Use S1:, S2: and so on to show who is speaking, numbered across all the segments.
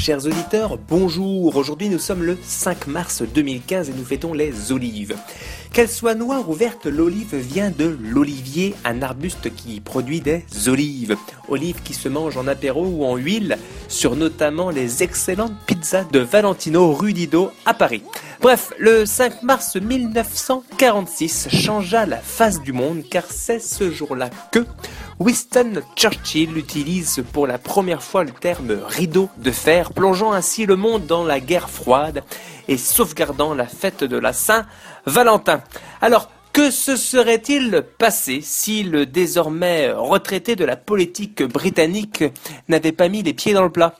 S1: chers auditeurs, bonjour. Aujourd'hui nous sommes le 5 mars 2015 et nous fêtons les olives. Qu'elle soit noire ou verte, l'olive vient de l'olivier, un arbuste qui produit des olives. Olives qui se mangent en apéro ou en huile sur notamment les excellentes de Valentino Rudido à Paris. Bref, le 5 mars 1946 changea la face du monde car c'est ce jour-là que Winston Churchill utilise pour la première fois le terme rideau de fer, plongeant ainsi le monde dans la guerre froide et sauvegardant la fête de la Saint-Valentin. Alors, que se serait-il passé si le désormais retraité de la politique britannique n'avait pas mis les pieds dans le plat?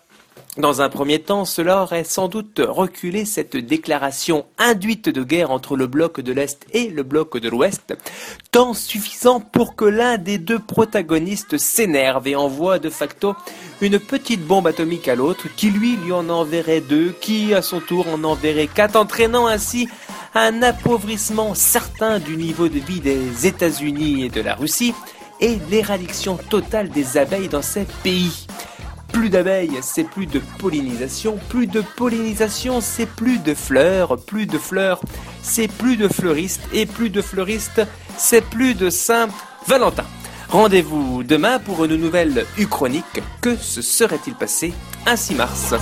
S1: Dans un premier temps, cela aurait sans doute reculé cette déclaration induite de guerre entre le bloc de l'Est et le bloc de l'Ouest, tant suffisant pour que l'un des deux protagonistes s'énerve et envoie de facto une petite bombe atomique à l'autre, qui lui lui en enverrait deux, qui à son tour en enverrait quatre, entraînant ainsi un appauvrissement certain du niveau de vie des États-Unis et de la Russie, et l'éradiction totale des abeilles dans ces pays. Plus d'abeilles, c'est plus de pollinisation. Plus de pollinisation, c'est plus de fleurs. Plus de fleurs, c'est plus de fleuristes. Et plus de fleuristes, c'est plus de Saint-Valentin. Rendez-vous demain pour une nouvelle Uchronique. Que se serait-il passé un 6 mars?